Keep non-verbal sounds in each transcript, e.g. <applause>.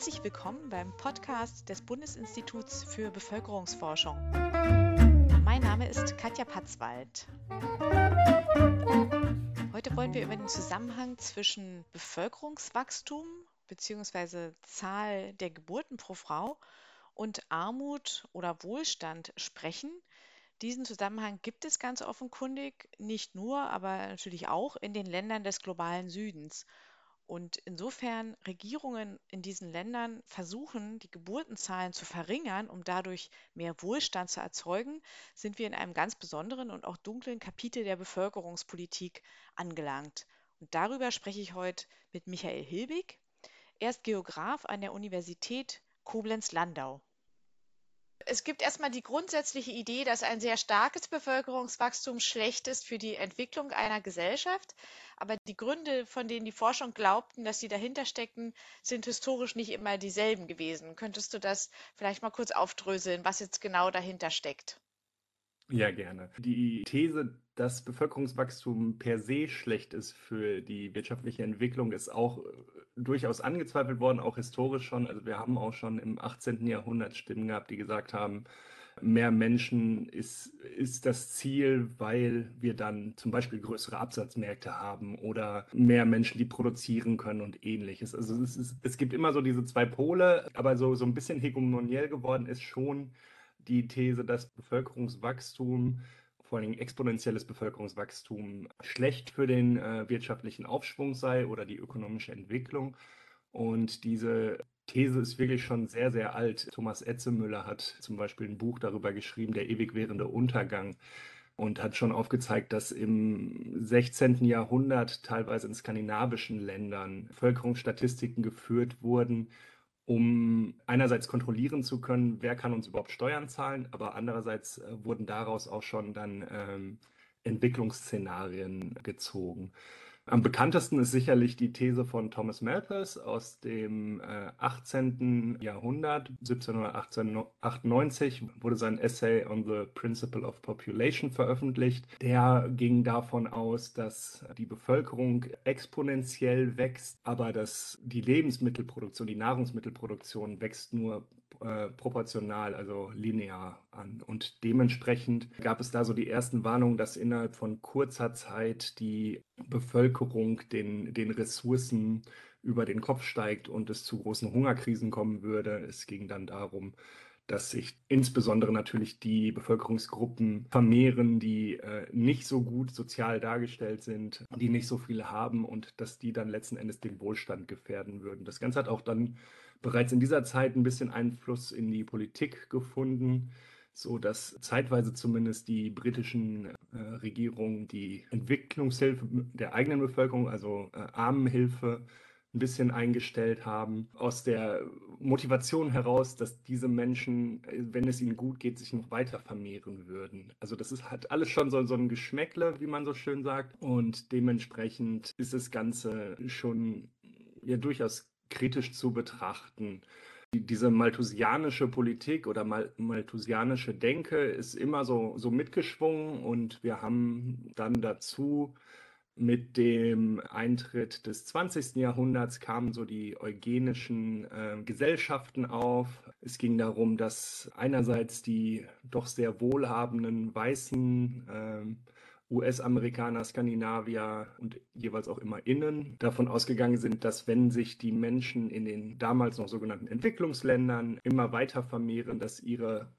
Herzlich willkommen beim Podcast des Bundesinstituts für Bevölkerungsforschung. Mein Name ist Katja Patzwald. Heute wollen wir über den Zusammenhang zwischen Bevölkerungswachstum bzw. Zahl der Geburten pro Frau und Armut oder Wohlstand sprechen. Diesen Zusammenhang gibt es ganz offenkundig, nicht nur, aber natürlich auch in den Ländern des globalen Südens. Und insofern Regierungen in diesen Ländern versuchen, die Geburtenzahlen zu verringern, um dadurch mehr Wohlstand zu erzeugen, sind wir in einem ganz besonderen und auch dunklen Kapitel der Bevölkerungspolitik angelangt. Und darüber spreche ich heute mit Michael Hilbig. Er ist Geograf an der Universität Koblenz-Landau. Es gibt erstmal die grundsätzliche Idee, dass ein sehr starkes Bevölkerungswachstum schlecht ist für die Entwicklung einer Gesellschaft. Aber die Gründe, von denen die Forschung glaubten, dass sie dahinter steckten, sind historisch nicht immer dieselben gewesen. Könntest du das vielleicht mal kurz aufdröseln, was jetzt genau dahinter steckt? Ja, gerne. Die These, dass Bevölkerungswachstum per se schlecht ist für die wirtschaftliche Entwicklung, ist auch äh, durchaus angezweifelt worden, auch historisch schon. Also wir haben auch schon im 18. Jahrhundert Stimmen gehabt, die gesagt haben, mehr Menschen ist, ist das Ziel, weil wir dann zum Beispiel größere Absatzmärkte haben oder mehr Menschen, die produzieren können und ähnliches. Also es, ist, es gibt immer so diese zwei Pole, aber so, so ein bisschen hegemoniell geworden ist schon die These, dass Bevölkerungswachstum, vor allem exponentielles Bevölkerungswachstum, schlecht für den äh, wirtschaftlichen Aufschwung sei oder die ökonomische Entwicklung. Und diese These ist wirklich schon sehr, sehr alt. Thomas Etzemüller hat zum Beispiel ein Buch darüber geschrieben, Der ewig währende Untergang, und hat schon aufgezeigt, dass im 16. Jahrhundert teilweise in skandinavischen Ländern Bevölkerungsstatistiken geführt wurden, um einerseits kontrollieren zu können, wer kann uns überhaupt Steuern zahlen, aber andererseits äh, wurden daraus auch schon dann ähm, Entwicklungsszenarien gezogen. Am bekanntesten ist sicherlich die These von Thomas Malthus aus dem äh, 18. Jahrhundert. 1798 wurde sein Essay on the Principle of Population veröffentlicht. Der ging davon aus, dass die Bevölkerung exponentiell wächst, aber dass die Lebensmittelproduktion, die Nahrungsmittelproduktion wächst nur äh, proportional, also linear an. Und dementsprechend gab es da so die ersten Warnungen, dass innerhalb von kurzer Zeit die Bevölkerung den, den Ressourcen über den Kopf steigt und es zu großen Hungerkrisen kommen würde. Es ging dann darum, dass sich insbesondere natürlich die Bevölkerungsgruppen vermehren, die äh, nicht so gut sozial dargestellt sind, die nicht so viele haben und dass die dann letzten Endes den Wohlstand gefährden würden. Das Ganze hat auch dann bereits in dieser Zeit ein bisschen Einfluss in die Politik gefunden, so dass zeitweise zumindest die britischen äh, Regierungen die Entwicklungshilfe der eigenen Bevölkerung, also äh, Armenhilfe, ein bisschen eingestellt haben, aus der Motivation heraus, dass diese Menschen, äh, wenn es ihnen gut geht, sich noch weiter vermehren würden. Also das ist, hat alles schon so, so ein Geschmäckle, wie man so schön sagt. Und dementsprechend ist das Ganze schon ja durchaus kritisch zu betrachten. Diese malthusianische Politik oder mal, malthusianische Denke ist immer so, so mitgeschwungen und wir haben dann dazu mit dem Eintritt des 20. Jahrhunderts kamen so die eugenischen äh, Gesellschaften auf. Es ging darum, dass einerseits die doch sehr wohlhabenden weißen äh, US-Amerikaner, Skandinavier und jeweils auch immer innen davon ausgegangen sind, dass wenn sich die Menschen in den damals noch sogenannten Entwicklungsländern immer weiter vermehren, dass ihre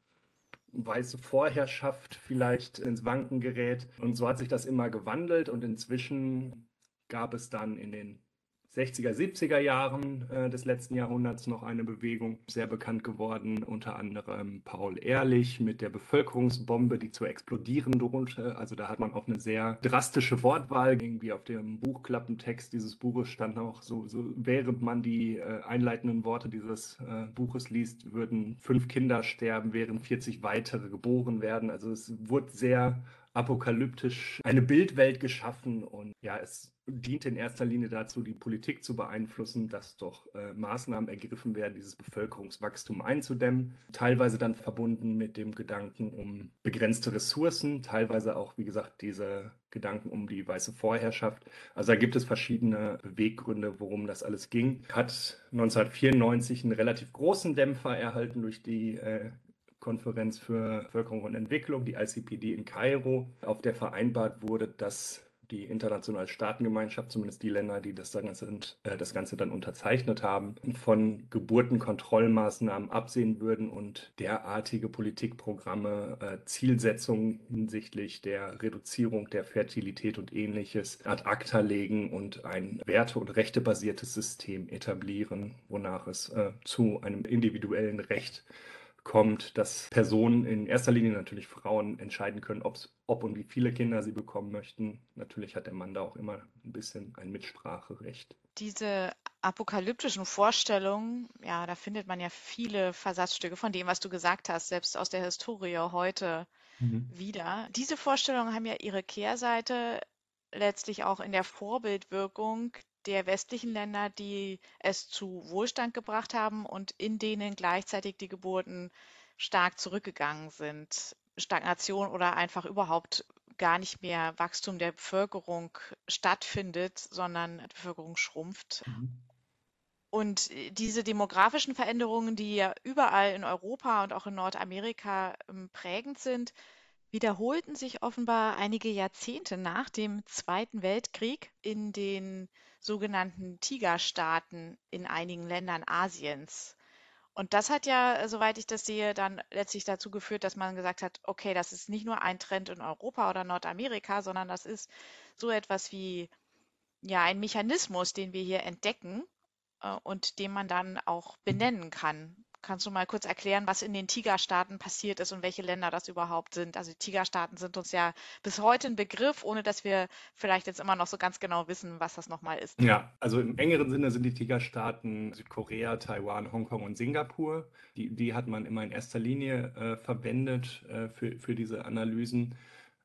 weiße Vorherrschaft vielleicht ins Wanken gerät. Und so hat sich das immer gewandelt und inzwischen gab es dann in den 60er, 70er Jahren äh, des letzten Jahrhunderts noch eine Bewegung, sehr bekannt geworden, unter anderem Paul Ehrlich mit der Bevölkerungsbombe, die zu explodieren drohte. Also da hat man auch eine sehr drastische Wortwahl. Irgendwie auf dem Buchklappentext dieses Buches stand auch so, so während man die äh, einleitenden Worte dieses äh, Buches liest, würden fünf Kinder sterben, während 40 weitere geboren werden. Also es wurde sehr apokalyptisch eine Bildwelt geschaffen und ja, es dient in erster Linie dazu, die Politik zu beeinflussen, dass doch äh, Maßnahmen ergriffen werden, dieses Bevölkerungswachstum einzudämmen. Teilweise dann verbunden mit dem Gedanken um begrenzte Ressourcen, teilweise auch, wie gesagt, diese Gedanken um die weiße Vorherrschaft. Also da gibt es verschiedene Weggründe, worum das alles ging. Hat 1994 einen relativ großen Dämpfer erhalten durch die äh, Konferenz für Bevölkerung und Entwicklung, die ICPD in Kairo, auf der vereinbart wurde, dass die internationale Staatengemeinschaft, zumindest die Länder, die das, dann sind, äh, das Ganze dann unterzeichnet haben, von Geburtenkontrollmaßnahmen absehen würden und derartige Politikprogramme, äh, Zielsetzungen hinsichtlich der Reduzierung der Fertilität und ähnliches ad acta legen und ein werte- und rechtebasiertes System etablieren, wonach es äh, zu einem individuellen Recht kommt, dass Personen, in erster Linie natürlich Frauen, entscheiden können, ob und wie viele Kinder sie bekommen möchten. Natürlich hat der Mann da auch immer ein bisschen ein Mitspracherecht. Diese apokalyptischen Vorstellungen, ja, da findet man ja viele Versatzstücke von dem, was du gesagt hast, selbst aus der Historie heute mhm. wieder. Diese Vorstellungen haben ja ihre Kehrseite letztlich auch in der Vorbildwirkung der westlichen Länder, die es zu Wohlstand gebracht haben und in denen gleichzeitig die Geburten stark zurückgegangen sind. Stagnation oder einfach überhaupt gar nicht mehr Wachstum der Bevölkerung stattfindet, sondern die Bevölkerung schrumpft. Mhm. Und diese demografischen Veränderungen, die ja überall in Europa und auch in Nordamerika ähm, prägend sind, wiederholten sich offenbar einige Jahrzehnte nach dem Zweiten Weltkrieg in den sogenannten Tigerstaaten in einigen Ländern Asiens. Und das hat ja, soweit ich das sehe, dann letztlich dazu geführt, dass man gesagt hat, okay, das ist nicht nur ein Trend in Europa oder Nordamerika, sondern das ist so etwas wie ja ein Mechanismus, den wir hier entdecken äh, und den man dann auch benennen kann. Kannst du mal kurz erklären, was in den Tigerstaaten passiert ist und welche Länder das überhaupt sind? Also die Tigerstaaten sind uns ja bis heute ein Begriff, ohne dass wir vielleicht jetzt immer noch so ganz genau wissen, was das nochmal ist. Ja, also im engeren Sinne sind die Tigerstaaten Südkorea, Taiwan, Hongkong und Singapur. Die, die hat man immer in erster Linie äh, verwendet äh, für, für diese Analysen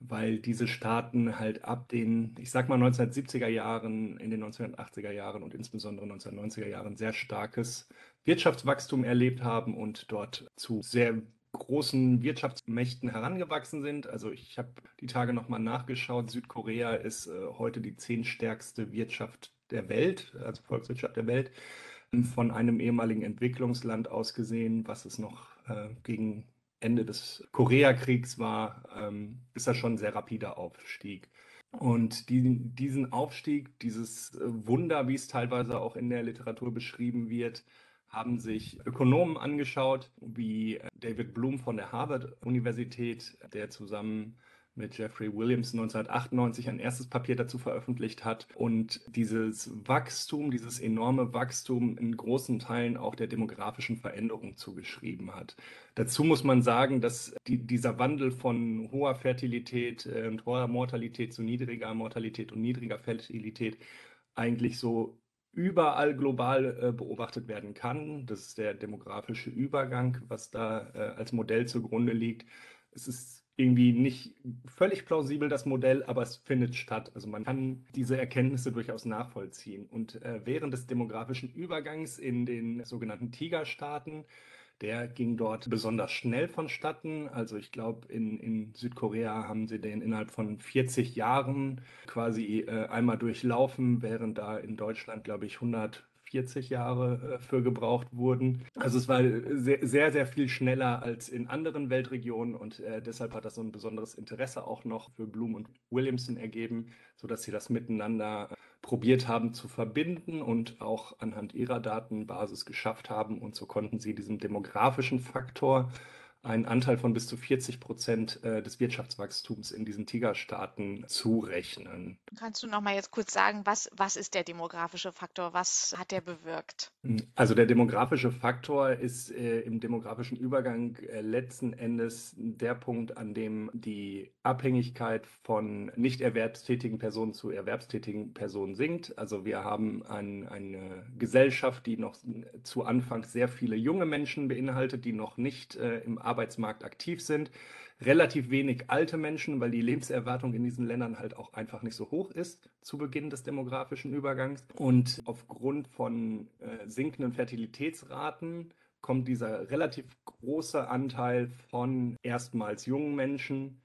weil diese Staaten halt ab den, ich sag mal 1970er Jahren, in den 1980er Jahren und insbesondere 1990er Jahren sehr starkes Wirtschaftswachstum erlebt haben und dort zu sehr großen Wirtschaftsmächten herangewachsen sind. Also ich habe die Tage nochmal nachgeschaut. Südkorea ist äh, heute die zehntstärkste Wirtschaft der Welt, also Volkswirtschaft der Welt. Von einem ehemaligen Entwicklungsland aus gesehen, was es noch äh, gegen Ende des Koreakriegs war, ähm, ist das schon ein sehr rapider Aufstieg. Und die, diesen Aufstieg, dieses äh, Wunder, wie es teilweise auch in der Literatur beschrieben wird, haben sich Ökonomen angeschaut, wie äh, David Bloom von der Harvard-Universität, der zusammen mit Jeffrey Williams 1998 ein erstes Papier dazu veröffentlicht hat und dieses Wachstum, dieses enorme Wachstum in großen Teilen auch der demografischen Veränderung zugeschrieben hat. Dazu muss man sagen, dass die, dieser Wandel von hoher Fertilität äh, und hoher Mortalität zu niedriger Mortalität und niedriger Fertilität eigentlich so überall global äh, beobachtet werden kann. Das ist der demografische Übergang, was da äh, als Modell zugrunde liegt. Es ist irgendwie nicht völlig plausibel, das Modell, aber es findet statt. Also man kann diese Erkenntnisse durchaus nachvollziehen. Und äh, während des demografischen Übergangs in den sogenannten Tigerstaaten der ging dort besonders schnell vonstatten. Also ich glaube, in, in Südkorea haben sie den innerhalb von 40 Jahren quasi äh, einmal durchlaufen, während da in Deutschland, glaube ich, 140 Jahre äh, für gebraucht wurden. Also es war sehr, sehr, sehr viel schneller als in anderen Weltregionen und äh, deshalb hat das so ein besonderes Interesse auch noch für Bloom und Williamson ergeben, sodass sie das miteinander probiert haben zu verbinden und auch anhand ihrer Datenbasis geschafft haben. Und so konnten sie diesem demografischen Faktor einen Anteil von bis zu 40 Prozent äh, des Wirtschaftswachstums in diesen Tigerstaaten zurechnen. Kannst du noch mal jetzt kurz sagen, was, was ist der demografische Faktor? Was hat der bewirkt? Hm, also der demografische Faktor ist äh, im demografischen Übergang äh, letzten Endes der Punkt, an dem die Abhängigkeit von nicht erwerbstätigen Personen zu erwerbstätigen Personen sinkt. Also wir haben ein, eine Gesellschaft, die noch zu Anfang sehr viele junge Menschen beinhaltet, die noch nicht äh, im Arbeitsmarkt Arbeitsmarkt aktiv sind. Relativ wenig alte Menschen, weil die Lebenserwartung in diesen Ländern halt auch einfach nicht so hoch ist zu Beginn des demografischen Übergangs. Und aufgrund von äh, sinkenden Fertilitätsraten kommt dieser relativ große Anteil von erstmals jungen Menschen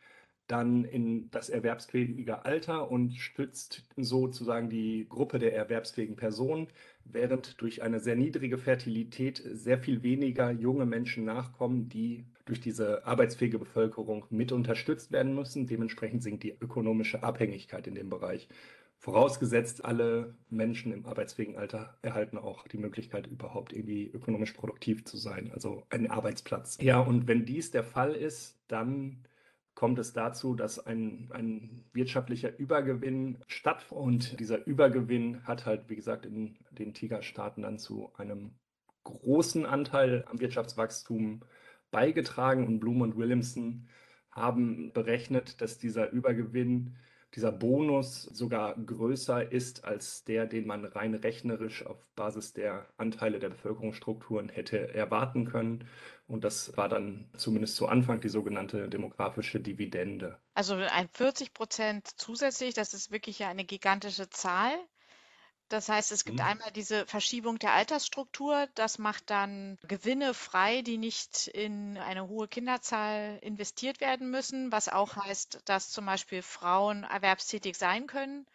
dann in das erwerbsfähige Alter und stützt sozusagen die Gruppe der erwerbsfähigen Personen, während durch eine sehr niedrige Fertilität sehr viel weniger junge Menschen nachkommen, die durch diese arbeitsfähige Bevölkerung mit unterstützt werden müssen. Dementsprechend sinkt die ökonomische Abhängigkeit in dem Bereich. Vorausgesetzt, alle Menschen im arbeitsfähigen Alter erhalten auch die Möglichkeit, überhaupt irgendwie ökonomisch produktiv zu sein, also einen Arbeitsplatz. Ja, und wenn dies der Fall ist, dann kommt es dazu, dass ein, ein wirtschaftlicher Übergewinn stattfindet. Und dieser Übergewinn hat halt, wie gesagt, in den Tigerstaaten dann zu einem großen Anteil am Wirtschaftswachstum beigetragen. Und Bloom und Williamson haben berechnet, dass dieser Übergewinn dieser Bonus sogar größer ist als der, den man rein rechnerisch auf Basis der Anteile der Bevölkerungsstrukturen hätte erwarten können. Und das war dann zumindest zu Anfang die sogenannte demografische Dividende. Also ein 40 Prozent zusätzlich, das ist wirklich ja eine gigantische Zahl. Das heißt, es gibt mhm. einmal diese Verschiebung der Altersstruktur. Das macht dann Gewinne frei, die nicht in eine hohe Kinderzahl investiert werden müssen, was auch heißt, dass zum Beispiel Frauen erwerbstätig sein können,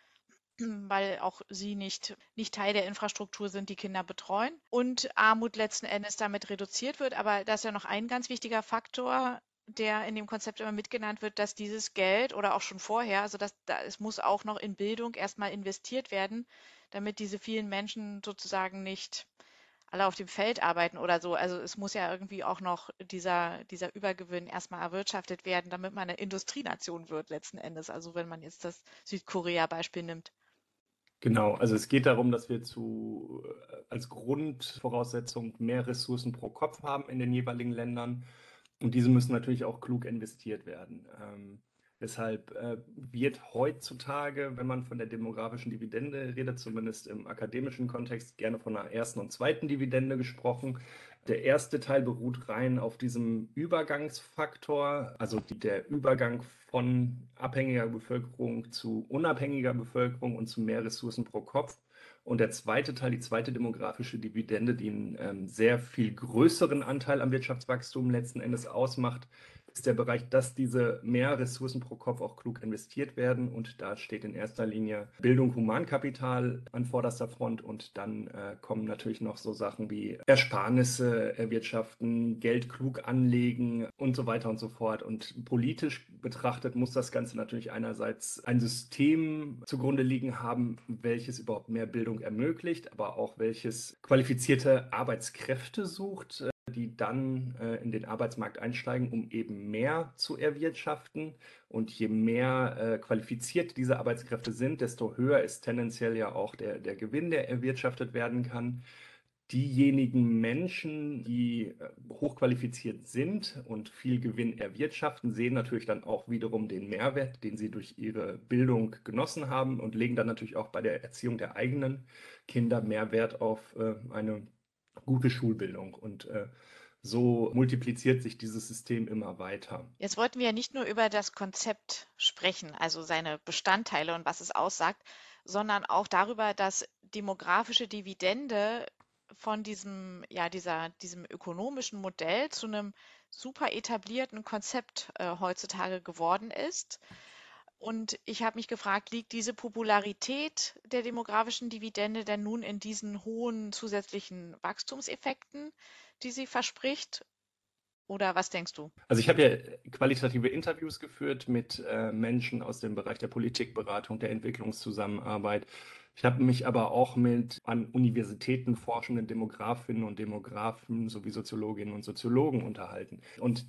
weil auch sie nicht, nicht Teil der Infrastruktur sind, die Kinder betreuen. Und Armut letzten Endes damit reduziert wird. Aber das ist ja noch ein ganz wichtiger Faktor, der in dem Konzept immer mitgenannt wird, dass dieses Geld oder auch schon vorher, also dass da, es muss auch noch in Bildung erstmal investiert werden, damit diese vielen Menschen sozusagen nicht alle auf dem Feld arbeiten oder so. Also es muss ja irgendwie auch noch dieser, dieser Übergewinn erstmal erwirtschaftet werden, damit man eine Industrienation wird letzten Endes. Also wenn man jetzt das Südkorea-Beispiel nimmt. Genau, also es geht darum, dass wir zu, äh, als Grundvoraussetzung mehr Ressourcen pro Kopf haben in den jeweiligen Ländern. Und diese müssen natürlich auch klug investiert werden. Ähm, Deshalb äh, wird heutzutage, wenn man von der demografischen Dividende redet, zumindest im akademischen Kontext, gerne von einer ersten und zweiten Dividende gesprochen. Der erste Teil beruht rein auf diesem Übergangsfaktor, also die, der Übergang von abhängiger Bevölkerung zu unabhängiger Bevölkerung und zu mehr Ressourcen pro Kopf. Und der zweite Teil, die zweite demografische Dividende, die einen ähm, sehr viel größeren Anteil am Wirtschaftswachstum letzten Endes ausmacht, ist der Bereich, dass diese mehr Ressourcen pro Kopf auch klug investiert werden. Und da steht in erster Linie Bildung, Humankapital an vorderster Front. Und dann äh, kommen natürlich noch so Sachen wie Ersparnisse erwirtschaften, Geld klug anlegen und so weiter und so fort. Und politisch betrachtet muss das Ganze natürlich einerseits ein System zugrunde liegen haben, welches überhaupt mehr Bildung ermöglicht, aber auch welches qualifizierte Arbeitskräfte sucht die dann äh, in den Arbeitsmarkt einsteigen, um eben mehr zu erwirtschaften. Und je mehr äh, qualifiziert diese Arbeitskräfte sind, desto höher ist tendenziell ja auch der, der Gewinn, der erwirtschaftet werden kann. Diejenigen Menschen, die äh, hochqualifiziert sind und viel Gewinn erwirtschaften, sehen natürlich dann auch wiederum den Mehrwert, den sie durch ihre Bildung genossen haben und legen dann natürlich auch bei der Erziehung der eigenen Kinder Mehrwert auf äh, eine gute Schulbildung. Und äh, so multipliziert sich dieses System immer weiter. Jetzt wollten wir ja nicht nur über das Konzept sprechen, also seine Bestandteile und was es aussagt, sondern auch darüber, dass demografische Dividende von diesem, ja, dieser, diesem ökonomischen Modell zu einem super etablierten Konzept äh, heutzutage geworden ist. Und ich habe mich gefragt, liegt diese Popularität der demografischen Dividende denn nun in diesen hohen zusätzlichen Wachstumseffekten, die sie verspricht? Oder was denkst du? Also ich habe ja qualitative Interviews geführt mit äh, Menschen aus dem Bereich der Politikberatung, der Entwicklungszusammenarbeit. Ich habe mich aber auch mit an Universitäten forschenden Demografinnen und Demografen sowie Soziologinnen und Soziologen unterhalten. Und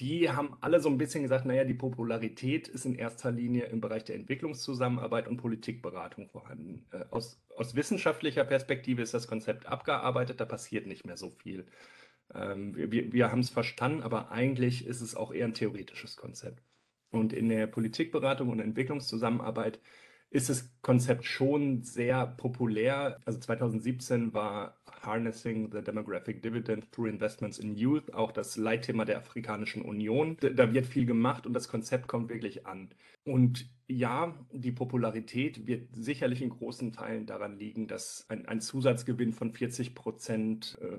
die haben alle so ein bisschen gesagt, naja, die Popularität ist in erster Linie im Bereich der Entwicklungszusammenarbeit und Politikberatung vorhanden. Äh, aus, aus wissenschaftlicher Perspektive ist das Konzept abgearbeitet, da passiert nicht mehr so viel. Ähm, wir wir haben es verstanden, aber eigentlich ist es auch eher ein theoretisches Konzept. Und in der Politikberatung und Entwicklungszusammenarbeit ist das Konzept schon sehr populär. Also 2017 war Harnessing the Demographic Dividend Through Investments in Youth, auch das Leitthema der Afrikanischen Union. Da wird viel gemacht und das Konzept kommt wirklich an. Und ja, die Popularität wird sicherlich in großen Teilen daran liegen, dass ein, ein Zusatzgewinn von 40 Prozent äh,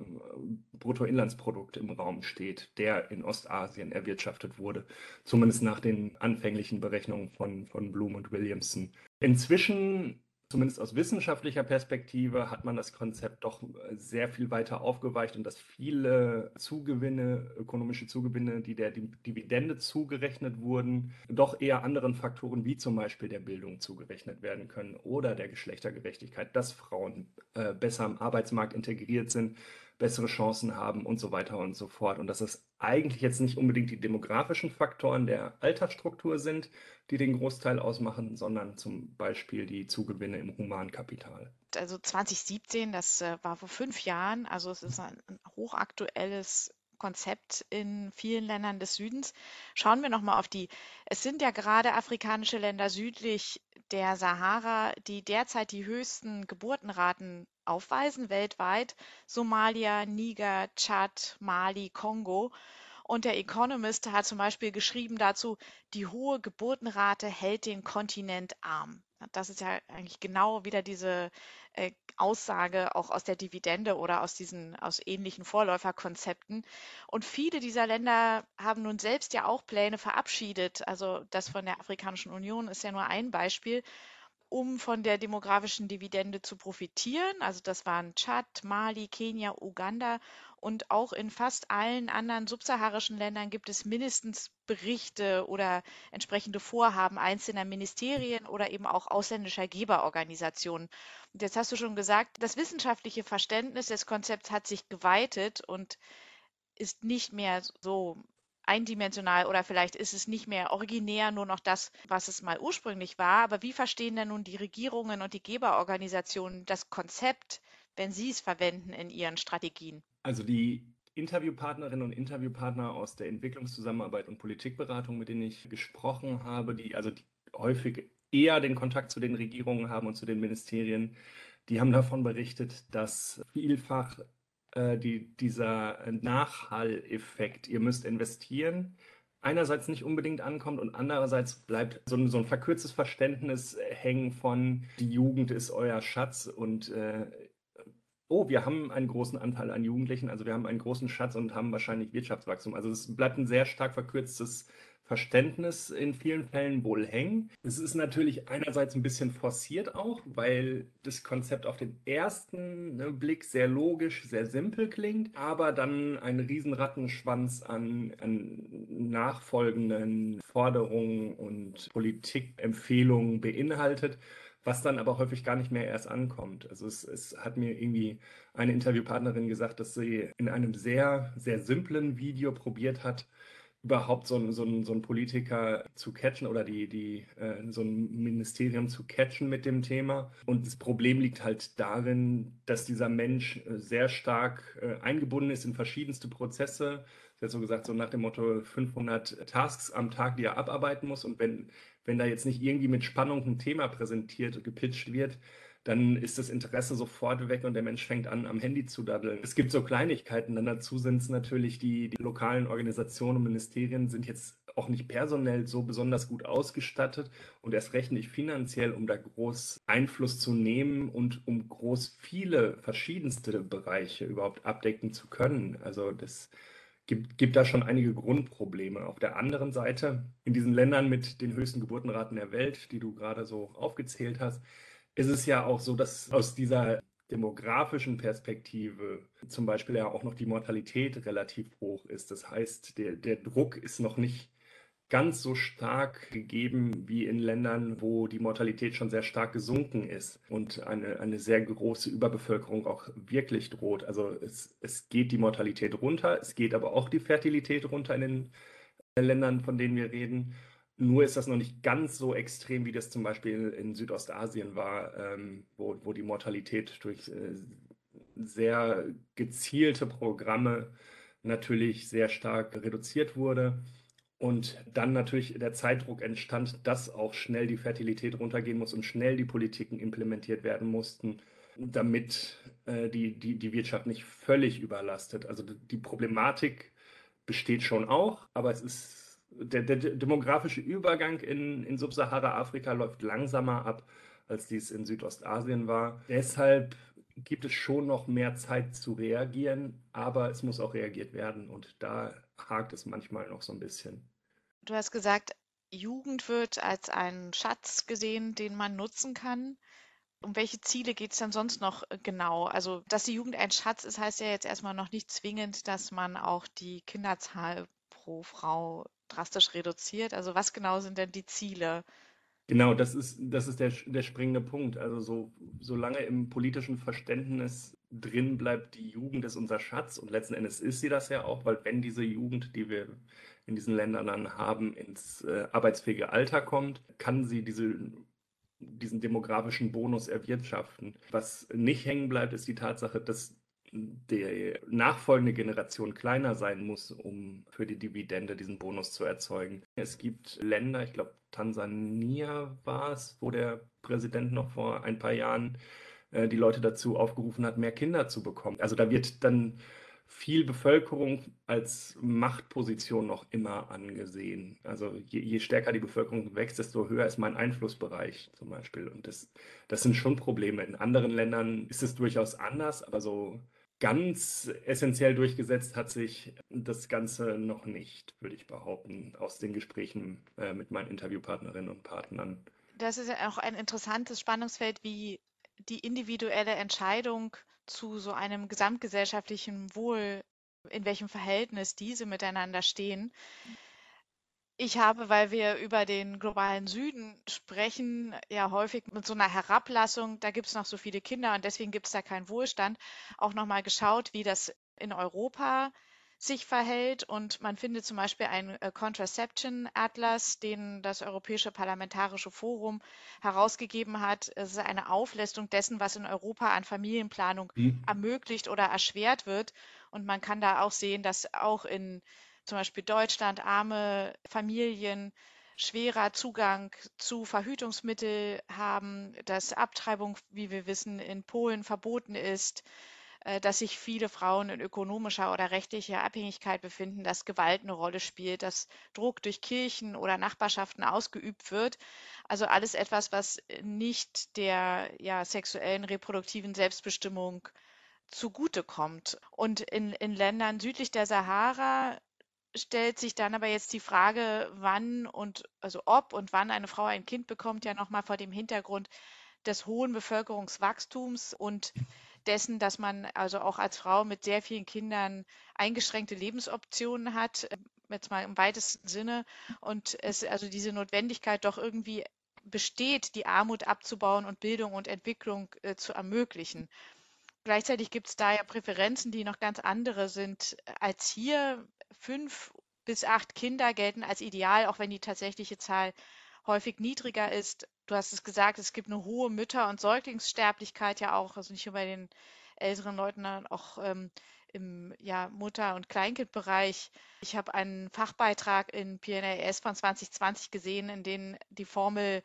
Bruttoinlandsprodukt im Raum steht, der in Ostasien erwirtschaftet wurde, zumindest nach den anfänglichen Berechnungen von, von Bloom und Williamson. Inzwischen zumindest aus wissenschaftlicher Perspektive hat man das Konzept doch äh, sehr viel weiter aufgeweicht und dass viele Zugewinne, ökonomische Zugewinne, die der Dividende zugerechnet wurden, doch eher anderen Faktoren wie zum Beispiel der Bildung zugerechnet werden können oder der Geschlechtergerechtigkeit, dass Frauen äh, besser am Arbeitsmarkt integriert sind, bessere Chancen haben und so weiter und so fort. Und dass es eigentlich jetzt nicht unbedingt die demografischen Faktoren der Altersstruktur sind, die den Großteil ausmachen, sondern zum Beispiel die Zugewinne im Humankapital. Also 2017, das äh, war vor fünf Jahren, also es ist ein hochaktuelles Konzept in vielen Ländern des Südens. Schauen wir nochmal auf die, es sind ja gerade afrikanische Länder südlich der Sahara, die derzeit die höchsten Geburtenraten aufweisen weltweit. Somalia, Niger, Tschad, Mali, Kongo. Und der Economist hat zum Beispiel geschrieben dazu, die hohe Geburtenrate hält den Kontinent arm. Das ist ja eigentlich genau wieder diese äh, Aussage auch aus der Dividende oder aus diesen aus ähnlichen Vorläuferkonzepten. Und viele dieser Länder haben nun selbst ja auch Pläne verabschiedet. Also das von der Afrikanischen Union ist ja nur ein Beispiel um von der demografischen Dividende zu profitieren. Also das waren Tschad, Mali, Kenia, Uganda und auch in fast allen anderen subsaharischen Ländern gibt es mindestens Berichte oder entsprechende Vorhaben einzelner Ministerien oder eben auch ausländischer Geberorganisationen. Und jetzt hast du schon gesagt, das wissenschaftliche Verständnis des Konzepts hat sich geweitet und ist nicht mehr so eindimensional oder vielleicht ist es nicht mehr originär nur noch das, was es mal ursprünglich war. Aber wie verstehen denn nun die Regierungen und die Geberorganisationen das Konzept, wenn sie es verwenden in ihren Strategien? Also die Interviewpartnerinnen und Interviewpartner aus der Entwicklungszusammenarbeit und Politikberatung, mit denen ich gesprochen habe, die also die häufig eher den Kontakt zu den Regierungen haben und zu den Ministerien, die haben davon berichtet, dass vielfach äh, die, dieser Nachhalleffekt, ihr müsst investieren, einerseits nicht unbedingt ankommt und andererseits bleibt so ein, so ein verkürztes Verständnis hängen von, die Jugend ist euer Schatz und äh, oh, wir haben einen großen Anteil an Jugendlichen, also wir haben einen großen Schatz und haben wahrscheinlich Wirtschaftswachstum. Also es bleibt ein sehr stark verkürztes Verständnis in vielen Fällen wohl hängen. Es ist natürlich einerseits ein bisschen forciert auch, weil das Konzept auf den ersten ne, Blick sehr logisch, sehr simpel klingt, aber dann einen riesen Rattenschwanz an, an nachfolgenden Forderungen und Politikempfehlungen beinhaltet was dann aber häufig gar nicht mehr erst ankommt. Also es, es, hat mir irgendwie eine Interviewpartnerin gesagt, dass sie in einem sehr, sehr simplen Video probiert hat, überhaupt so ein, so ein, so ein Politiker zu catchen oder die, die, äh, so ein Ministerium zu catchen mit dem Thema. Und das Problem liegt halt darin, dass dieser Mensch äh, sehr stark äh, eingebunden ist in verschiedenste Prozesse. Sie hat so gesagt, so nach dem Motto 500 Tasks am Tag, die er abarbeiten muss. Und wenn, wenn da jetzt nicht irgendwie mit Spannung ein Thema präsentiert, gepitcht wird, dann ist das Interesse sofort weg und der Mensch fängt an, am Handy zu daddeln. Es gibt so Kleinigkeiten, dann dazu sind es natürlich die, die lokalen Organisationen und Ministerien sind jetzt auch nicht personell so besonders gut ausgestattet und erst recht nicht finanziell, um da groß Einfluss zu nehmen und um groß viele verschiedenste Bereiche überhaupt abdecken zu können. Also das gibt, gibt da schon einige Grundprobleme. Auf der anderen Seite, in diesen Ländern mit den höchsten Geburtenraten der Welt, die du gerade so aufgezählt hast, ist es ja auch so, dass aus dieser demografischen Perspektive zum Beispiel ja auch noch die Mortalität relativ hoch ist. Das heißt, der, der Druck ist noch nicht ganz so stark gegeben wie in Ländern, wo die Mortalität schon sehr stark gesunken ist und eine, eine sehr große Überbevölkerung auch wirklich droht. Also es, es geht die Mortalität runter, es geht aber auch die Fertilität runter in den Ländern, von denen wir reden. Nur ist das noch nicht ganz so extrem, wie das zum Beispiel in Südostasien war, ähm, wo, wo die Mortalität durch äh, sehr gezielte Programme natürlich sehr stark reduziert wurde. Und dann natürlich der Zeitdruck entstand, dass auch schnell die Fertilität runtergehen muss und schnell die Politiken implementiert werden mussten, damit äh, die, die, die Wirtschaft nicht völlig überlastet. Also die Problematik besteht schon auch, aber es ist der, der demografische Übergang in, in Subsahara-Afrika läuft langsamer ab, als dies in Südostasien war. Deshalb gibt es schon noch mehr Zeit zu reagieren, aber es muss auch reagiert werden und da hakt es manchmal noch so ein bisschen. Du hast gesagt, Jugend wird als ein Schatz gesehen, den man nutzen kann. Um welche Ziele geht es dann sonst noch genau? Also, dass die Jugend ein Schatz ist, heißt ja jetzt erstmal noch nicht zwingend, dass man auch die Kinderzahl pro Frau drastisch reduziert. Also, was genau sind denn die Ziele? Genau, das ist, das ist der, der springende Punkt. Also so, solange im politischen Verständnis drin bleibt, die Jugend ist unser Schatz und letzten Endes ist sie das ja auch, weil wenn diese Jugend, die wir in diesen Ländern dann haben, ins äh, arbeitsfähige Alter kommt, kann sie diese, diesen demografischen Bonus erwirtschaften. Was nicht hängen bleibt, ist die Tatsache, dass die nachfolgende Generation kleiner sein muss, um für die Dividende diesen Bonus zu erzeugen. Es gibt Länder, ich glaube Tansania war es, wo der Präsident noch vor ein paar Jahren äh, die Leute dazu aufgerufen hat, mehr Kinder zu bekommen. Also da wird dann viel Bevölkerung als Machtposition noch immer angesehen. Also je, je, stärker die Bevölkerung wächst, desto höher ist mein Einflussbereich zum Beispiel. Und das, das sind schon Probleme. In anderen Ländern ist es durchaus anders, aber so ganz essentiell durchgesetzt hat sich das Ganze noch nicht, würde ich behaupten, aus den Gesprächen äh, mit meinen Interviewpartnerinnen und Partnern. Das ist ja auch ein interessantes Spannungsfeld, wie die individuelle Entscheidung zu so einem gesamtgesellschaftlichen Wohl, in welchem Verhältnis diese miteinander stehen, ich habe, weil wir über den globalen Süden sprechen, ja häufig mit so einer Herablassung, da gibt es noch so viele Kinder und deswegen gibt es da keinen Wohlstand, auch nochmal geschaut, wie das in Europa sich verhält. Und man findet zum Beispiel einen äh, Contraception Atlas, den das Europäische Parlamentarische Forum herausgegeben hat. Es ist eine Auflistung dessen, was in Europa an Familienplanung mhm. ermöglicht oder erschwert wird. Und man kann da auch sehen, dass auch in zum Beispiel Deutschland, arme Familien schwerer Zugang zu Verhütungsmitteln haben, dass Abtreibung, wie wir wissen, in Polen verboten ist, äh, dass sich viele Frauen in ökonomischer oder rechtlicher Abhängigkeit befinden, dass Gewalt eine Rolle spielt, dass Druck durch Kirchen oder Nachbarschaften ausgeübt wird. Also alles etwas, was nicht der ja, sexuellen reproduktiven Selbstbestimmung zugutekommt. Und in, in Ländern südlich der Sahara stellt sich dann aber jetzt die Frage, wann und also ob und wann eine Frau ein Kind bekommt, ja nochmal vor dem Hintergrund des hohen Bevölkerungswachstums und dessen, dass man also auch als Frau mit sehr vielen Kindern eingeschränkte Lebensoptionen hat, jetzt mal im weitesten Sinne, und es also diese Notwendigkeit doch irgendwie besteht, die Armut abzubauen und Bildung und Entwicklung äh, zu ermöglichen. Gleichzeitig gibt es da ja Präferenzen, die noch ganz andere sind als hier fünf bis acht Kinder gelten als ideal, auch wenn die tatsächliche Zahl häufig niedriger ist. Du hast es gesagt, es gibt eine hohe Mütter- und Säuglingssterblichkeit ja auch, also nicht nur bei den älteren Leuten, sondern auch ähm, im ja, Mutter- und Kleinkindbereich. Ich habe einen Fachbeitrag in PNAS von 2020 gesehen, in dem die Formel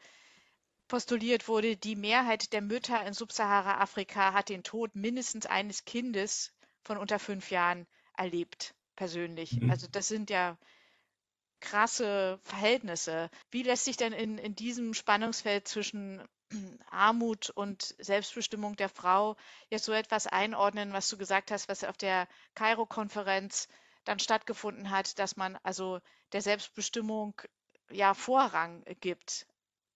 postuliert wurde, die Mehrheit der Mütter in Subsahara-Afrika hat den Tod mindestens eines Kindes von unter fünf Jahren erlebt persönlich. Mhm. Also das sind ja krasse Verhältnisse. Wie lässt sich denn in, in diesem Spannungsfeld zwischen <clears throat> Armut und Selbstbestimmung der Frau jetzt so etwas einordnen, was du gesagt hast, was auf der Kairo-Konferenz dann stattgefunden hat, dass man also der Selbstbestimmung ja Vorrang gibt,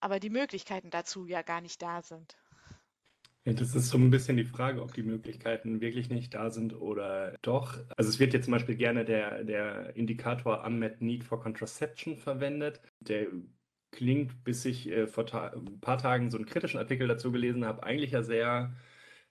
aber die Möglichkeiten dazu ja gar nicht da sind? Das ist so ein bisschen die Frage, ob die Möglichkeiten wirklich nicht da sind oder doch. Also es wird jetzt zum Beispiel gerne der, der Indikator Unmet Need for Contraception verwendet. Der klingt, bis ich äh, vor ein paar Tagen so einen kritischen Artikel dazu gelesen habe, eigentlich ja sehr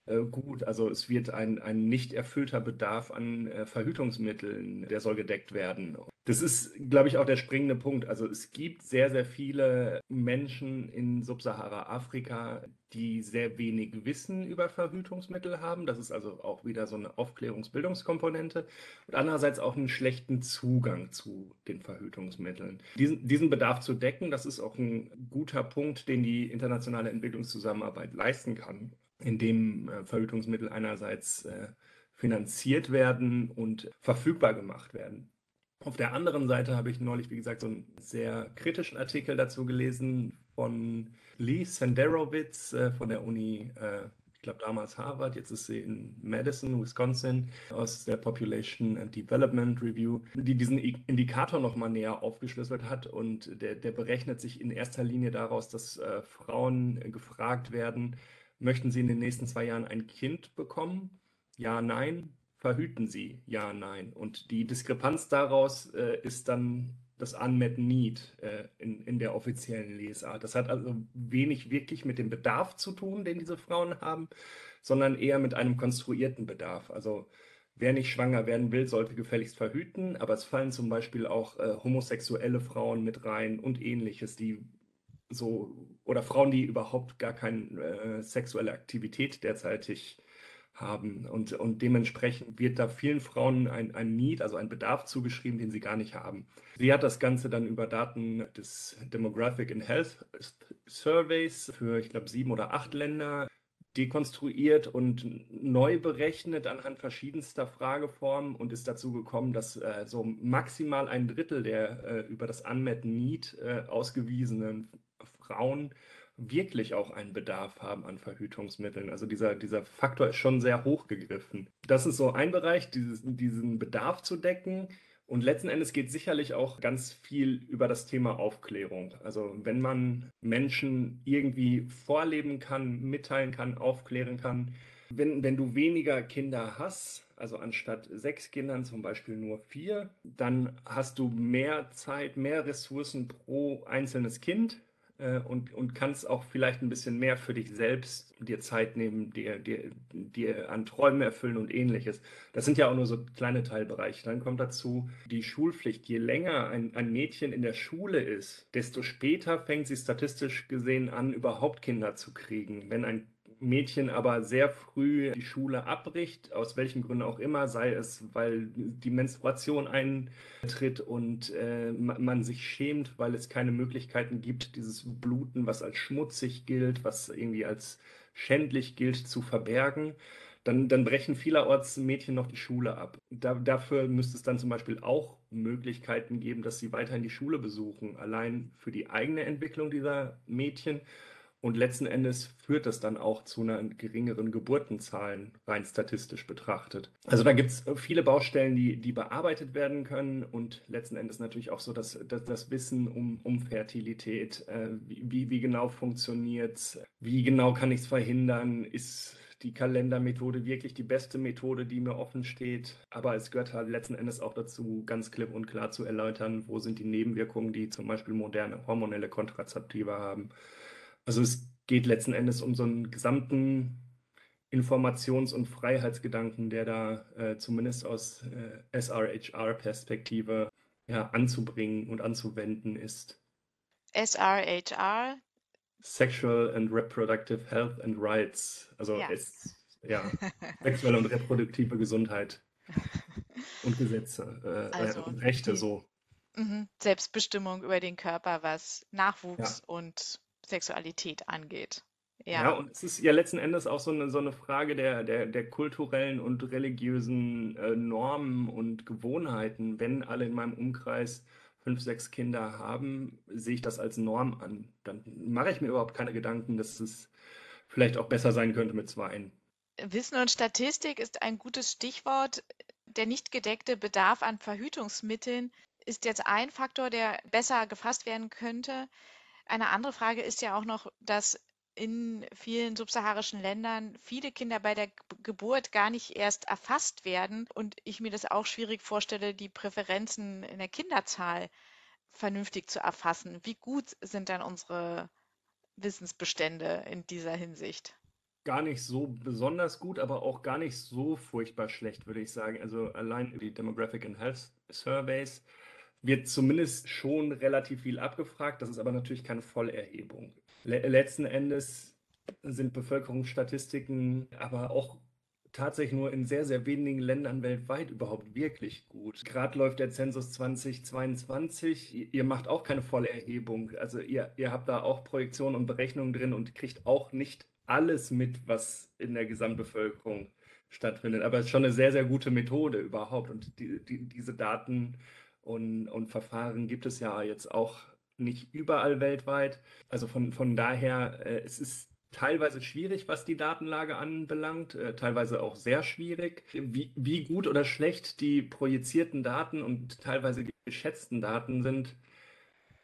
äh, gut. Also es wird ein, ein nicht erfüllter Bedarf an äh, Verhütungsmitteln, der soll gedeckt werden. Das ist, glaube ich, auch der springende Punkt. Also es gibt sehr, sehr viele Menschen in Subsahara-Afrika, die sehr wenig Wissen über Verhütungsmittel haben. Das ist also auch wieder so eine Aufklärungsbildungskomponente. Und andererseits auch einen schlechten Zugang zu den Verhütungsmitteln. Diesen, diesen Bedarf zu decken, das ist auch ein guter Punkt, den die internationale Entwicklungszusammenarbeit leisten kann. in dem äh, Verhütungsmittel einerseits äh, finanziert werden und verfügbar gemacht werden. Auf der anderen Seite habe ich neulich, wie gesagt, so einen sehr kritischen Artikel dazu gelesen von Lee Senderowitz äh, von der Uni, äh, ich glaube damals Harvard, jetzt ist sie in Madison, Wisconsin, aus der Population and Development Review, die diesen Indikator nochmal näher aufgeschlüsselt hat und der, der berechnet sich in erster Linie daraus, dass äh, Frauen gefragt werden, möchten sie in den nächsten zwei Jahren ein Kind bekommen? Ja, nein. Verhüten sie? Ja, nein. Und die Diskrepanz daraus äh, ist dann das Unmet Need äh, in, in der offiziellen Lesart. Das hat also wenig wirklich mit dem Bedarf zu tun, den diese Frauen haben, sondern eher mit einem konstruierten Bedarf. Also wer nicht schwanger werden will, sollte gefälligst verhüten, aber es fallen zum Beispiel auch äh, homosexuelle Frauen mit rein und ähnliches, die so, oder Frauen, die überhaupt gar keine äh, sexuelle Aktivität derzeitig haben. Und, und dementsprechend wird da vielen Frauen ein, ein Need, also ein Bedarf zugeschrieben, den sie gar nicht haben. Sie hat das Ganze dann über Daten des Demographic and Health Surveys für, ich glaube, sieben oder acht Länder dekonstruiert und neu berechnet anhand verschiedenster Frageformen und ist dazu gekommen, dass äh, so maximal ein Drittel der äh, über das Unmet Need äh, ausgewiesenen Frauen wirklich auch einen Bedarf haben an Verhütungsmitteln. Also dieser, dieser Faktor ist schon sehr hoch gegriffen. Das ist so ein Bereich, dieses, diesen Bedarf zu decken. Und letzten Endes geht sicherlich auch ganz viel über das Thema Aufklärung. Also wenn man Menschen irgendwie vorleben kann, mitteilen kann, aufklären kann, wenn, wenn du weniger Kinder hast, also anstatt sechs Kindern zum Beispiel nur vier, dann hast du mehr Zeit, mehr Ressourcen pro einzelnes Kind äh, und, und kannst auch vielleicht ein bisschen mehr für dich selbst dir Zeit nehmen, dir, dir, dir an Träumen erfüllen und ähnliches. Das sind ja auch nur so kleine Teilbereiche. Dann kommt dazu die Schulpflicht. Je länger ein, ein Mädchen in der Schule ist, desto später fängt sie statistisch gesehen an, überhaupt Kinder zu kriegen. Wenn ein Mädchen aber sehr früh die Schule abbricht, aus welchen Gründen auch immer, sei es, weil die Menstruation eintritt und äh, man sich schämt, weil es keine Möglichkeiten gibt, dieses Bluten, was als schmutzig gilt, was irgendwie als schändlich gilt, zu verbergen. Dann, dann brechen vielerorts Mädchen noch die Schule ab. Da, dafür müsste es dann zum Beispiel auch Möglichkeiten geben, dass sie weiterhin die Schule besuchen, allein für die eigene Entwicklung dieser Mädchen und letzten Endes führt das dann auch zu einer geringeren Geburtenzahlen, rein statistisch betrachtet. Also da gibt es viele Baustellen, die, die bearbeitet werden können und letzten Endes natürlich auch so dass, dass das Wissen um, um Fertilität, äh, wie, wie genau funktioniert es, wie genau kann ich es verhindern, ist die Kalendermethode wirklich die beste Methode, die mir offen steht. Aber es gehört halt letzten Endes auch dazu, ganz klipp und klar zu erläutern, wo sind die Nebenwirkungen, die zum Beispiel moderne hormonelle Kontrazeptiva haben. Also es geht letzten Endes um so einen gesamten Informations- und Freiheitsgedanken, der da äh, zumindest aus äh, SRHR-Perspektive ja, anzubringen und anzuwenden ist. SRHR? Sexual and Reproductive Health and Rights. Also ja. Es, ja, sexuelle und reproduktive Gesundheit <laughs> und Gesetze, äh, äh also, Rechte so. Mhm. Selbstbestimmung über den Körper, was Nachwuchs ja. und Sexualität angeht. Ja. ja, und es ist ja letzten Endes auch so eine, so eine Frage der, der, der kulturellen und religiösen äh, Normen und Gewohnheiten. Wenn alle in meinem Umkreis fünf, sechs Kinder haben, sehe ich das als Norm an. Dann mache ich mir überhaupt keine Gedanken, dass es vielleicht auch besser sein könnte mit zwei. Wissen und Statistik ist ein gutes Stichwort. Der nicht gedeckte Bedarf an Verhütungsmitteln ist jetzt ein Faktor, der besser gefasst werden könnte. Eine andere Frage ist ja auch noch, dass in vielen subsaharischen Ländern viele Kinder bei der Geburt gar nicht erst erfasst werden und ich mir das auch schwierig vorstelle, die Präferenzen in der Kinderzahl vernünftig zu erfassen. Wie gut sind dann unsere Wissensbestände in dieser Hinsicht? Gar nicht so besonders gut, aber auch gar nicht so furchtbar schlecht, würde ich sagen. Also allein die Demographic and Health Surveys wird zumindest schon relativ viel abgefragt. Das ist aber natürlich keine Vollerhebung. Le letzten Endes sind Bevölkerungsstatistiken aber auch tatsächlich nur in sehr, sehr wenigen Ländern weltweit überhaupt wirklich gut. Gerade läuft der Zensus 2022. Ihr macht auch keine Vollerhebung. Also ihr, ihr habt da auch Projektionen und Berechnungen drin und kriegt auch nicht alles mit, was in der Gesamtbevölkerung stattfindet. Aber es ist schon eine sehr, sehr gute Methode überhaupt. Und die, die, diese Daten und, und Verfahren gibt es ja jetzt auch nicht überall weltweit. Also von, von daher, äh, es ist teilweise schwierig, was die Datenlage anbelangt, äh, teilweise auch sehr schwierig. Wie, wie gut oder schlecht die projizierten Daten und teilweise geschätzten Daten sind,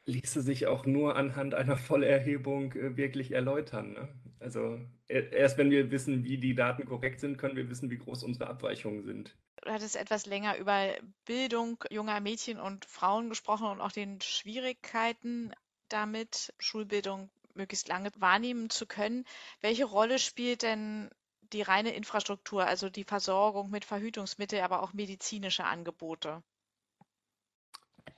ließe sich auch nur anhand einer Vollerhebung äh, wirklich erläutern. Ne? Also erst wenn wir wissen, wie die Daten korrekt sind, können wir wissen, wie groß unsere Abweichungen sind. Du hattest etwas länger über Bildung junger Mädchen und Frauen gesprochen und auch den Schwierigkeiten damit, Schulbildung möglichst lange wahrnehmen zu können. Welche Rolle spielt denn die reine Infrastruktur, also die Versorgung mit Verhütungsmitteln, aber auch medizinische Angebote?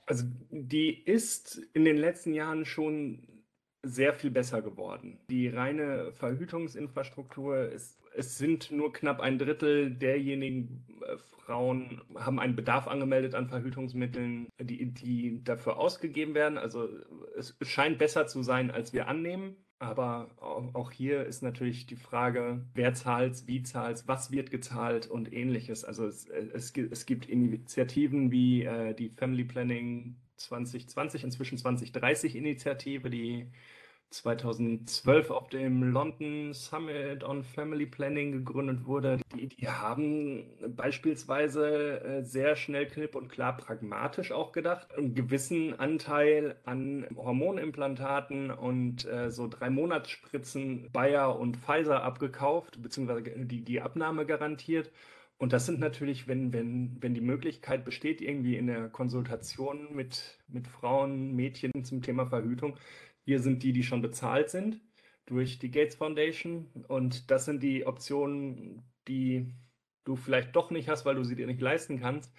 Also die ist in den letzten Jahren schon sehr viel besser geworden. Die reine Verhütungsinfrastruktur ist, es sind nur knapp ein Drittel derjenigen äh, Frauen haben einen Bedarf angemeldet an Verhütungsmitteln, die, die dafür ausgegeben werden. Also es scheint besser zu sein, als wir annehmen. Aber auch hier ist natürlich die Frage, wer zahlt, wie zahlt, was wird gezahlt und ähnliches. Also es, es, es gibt Initiativen wie äh, die Family Planning 2020, inzwischen 2030 Initiative, die 2012 auf dem London Summit on Family Planning gegründet wurde. Die, die haben beispielsweise äh, sehr schnell, knipp und klar pragmatisch auch gedacht, einen gewissen Anteil an Hormonimplantaten und äh, so drei Monatsspritzen Bayer und Pfizer abgekauft, beziehungsweise die, die Abnahme garantiert. Und das sind natürlich, wenn, wenn, wenn die Möglichkeit besteht, irgendwie in der Konsultation mit, mit Frauen, Mädchen zum Thema Verhütung, wir sind die, die schon bezahlt sind durch die Gates Foundation. Und das sind die Optionen, die du vielleicht doch nicht hast, weil du sie dir nicht leisten kannst.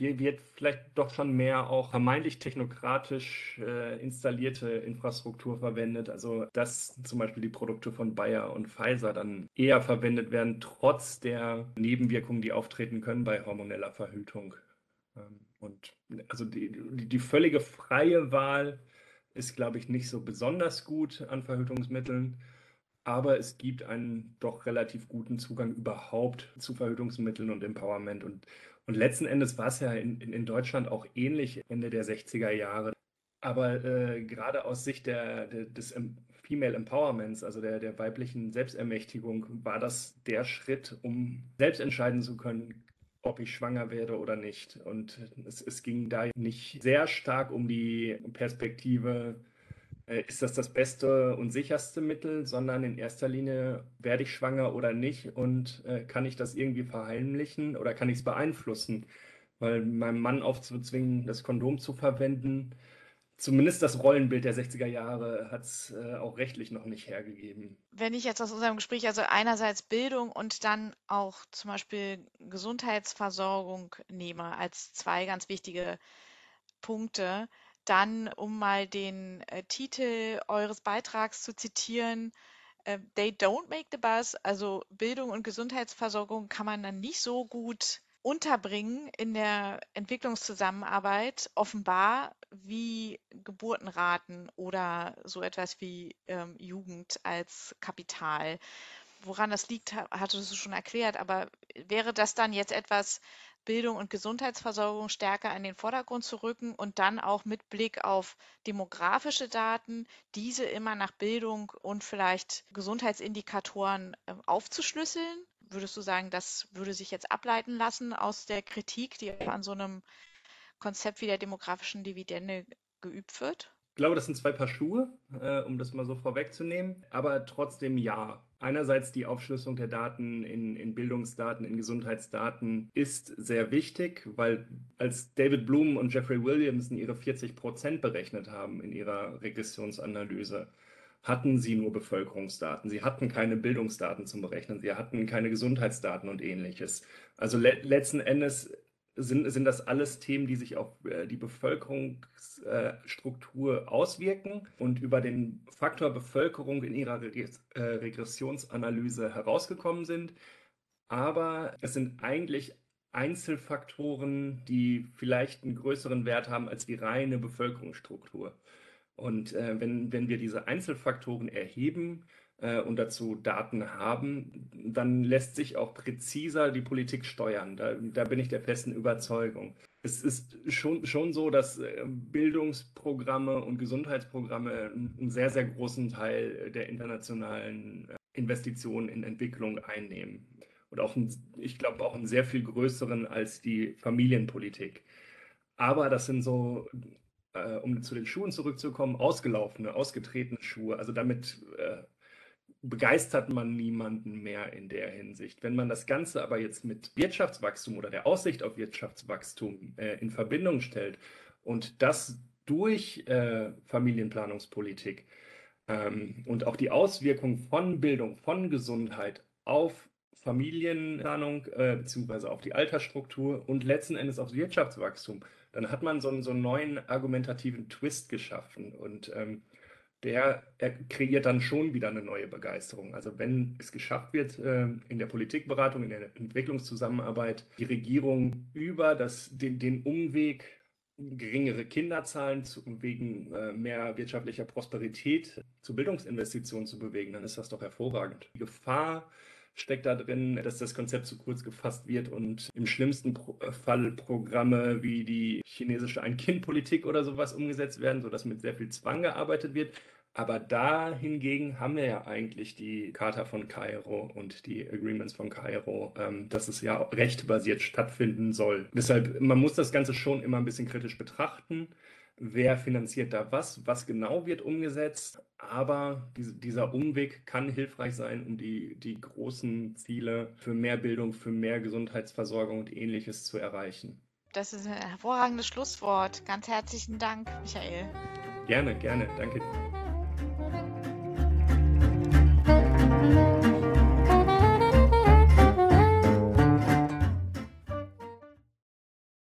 Wir wird vielleicht doch schon mehr auch vermeintlich technokratisch äh, installierte Infrastruktur verwendet. Also dass zum Beispiel die Produkte von Bayer und Pfizer dann eher verwendet werden, trotz der Nebenwirkungen, die auftreten können bei hormoneller Verhütung. Ähm, und also die, die völlige freie Wahl ist, glaube ich, nicht so besonders gut an Verhütungsmitteln. Aber es gibt einen doch relativ guten Zugang überhaupt zu Verhütungsmitteln und Empowerment. Und, und letzten Endes war es ja in, in, Deutschland auch ähnlich Ende der 60er Jahre. Aber äh, gerade aus Sicht der, der, des Female Empowerments, also der, der weiblichen Selbstermächtigung, war das der Schritt, um selbst entscheiden zu können, ob ich schwanger werde oder nicht. Und es, es ging da nicht sehr stark um die Perspektive, ist das das beste und sicherste Mittel, sondern in erster Linie, werde ich schwanger oder nicht und äh, kann ich das irgendwie verheimlichen oder kann ich es beeinflussen? Weil meinem Mann aufzuzwingen, das Kondom zu verwenden, zumindest das Rollenbild der 60er Jahre hat es äh, auch rechtlich noch nicht hergegeben. Wenn ich jetzt aus unserem Gespräch also einerseits Bildung und dann auch zum Beispiel Gesundheitsversorgung nehme als zwei ganz wichtige Punkte, dann, um mal den äh, Titel eures Beitrags zu zitieren, äh, They don't make the bus, also Bildung und Gesundheitsversorgung kann man dann nicht so gut unterbringen in der Entwicklungszusammenarbeit offenbar wie Geburtenraten oder so etwas wie ähm, Jugend als Kapital. Woran das liegt, hattest du schon erklärt, aber wäre das dann jetzt etwas, Bildung und Gesundheitsversorgung stärker in den Vordergrund zu rücken und dann auch mit Blick auf demografische Daten, diese immer nach Bildung und vielleicht Gesundheitsindikatoren äh, aufzuschlüsseln? würdest du sagen, das würde sich jetzt ableiten lassen aus der Kritik, die an so einem Konzept wie der demografischen Dividende geübt wird? Ich glaube, das sind zwei Paar Schuhe, äh, um das mal so vorwegzunehmen. Aber trotzdem ja. Einerseits die Aufschlüsselung der Daten in, in, Bildungsdaten, in Gesundheitsdaten ist sehr wichtig, weil als David Bloom und Jeffrey Williamson ihre 40 Prozent berechnet haben in ihrer Regressionsanalyse, hatten sie nur Bevölkerungsdaten. Sie hatten keine Bildungsdaten zum Berechnen. Sie hatten keine Gesundheitsdaten und ähnliches. Also le letzten Endes sind, sind das alles Themen, die sich auf äh, die Bevölkerungsstruktur äh, auswirken und über den Faktor Bevölkerung in ihrer Re äh, Regressionsanalyse herausgekommen sind. Aber es sind eigentlich Einzelfaktoren, die vielleicht einen größeren Wert haben als die reine Bevölkerungsstruktur. Und äh, wenn, wenn wir diese Einzelfaktoren erheben, äh, und dazu Daten haben, dann lässt sich auch präziser die Politik steuern. Da, da bin ich der festen Überzeugung. Es ist schon, schon so, dass äh, Bildungsprogramme und Gesundheitsprogramme einen sehr, sehr großen Teil der internationalen äh, Investitionen in Entwicklung einnehmen. Und auch, einen, ich glaube, auch einen sehr viel größeren als die Familienpolitik. Aber das sind so, äh, um zu den Schuhen zurückzukommen, ausgelaufene, ausgetretene Schuhe. Also damit äh, begeistert man niemanden mehr in der Hinsicht. Wenn man das Ganze aber jetzt mit Wirtschaftswachstum oder der Aussicht auf Wirtschaftswachstum äh, in Verbindung stellt und das durch äh, Familienplanungspolitik ähm, und auch die Auswirkung von Bildung, von Gesundheit auf Familienplanung äh, beziehungsweise auf die Altersstruktur und letzten Endes auf Wirtschaftswachstum, dann hat man so einen, so einen neuen argumentativen Twist geschaffen und ähm, der kreiert dann schon wieder eine neue Begeisterung. Also wenn es geschafft wird, ähm, in der Politikberatung, in der Entwicklungszusammenarbeit, die Regierung über das, den, den Umweg geringere Kinderzahlen zu, wegen äh, mehr wirtschaftlicher Prosperität zu Bildungsinvestitionen zu bewegen, dann ist das doch hervorragend. Die Gefahr steckt da drin, dass das Konzept zu kurz gefasst wird und im schlimmsten Fall Programme wie die chinesische Ein-Kind-Politik oder sowas umgesetzt werden, sodass mit sehr viel Zwang gearbeitet wird. Aber da hingegen haben wir ja eigentlich die Charta von Kairo und die Agreements von Kairo, ähm, dass es ja rechtbasiert stattfinden soll. Deshalb, man muss das Ganze schon immer ein bisschen kritisch betrachten. Wer finanziert da was? Was genau wird umgesetzt? Aber diese, dieser Umweg kann hilfreich sein, um die, die großen Ziele für mehr Bildung, für mehr Gesundheitsversorgung und ähnliches zu erreichen. Das ist ein hervorragendes Schlusswort. Ganz herzlichen Dank, Michael. Gerne, gerne. Danke.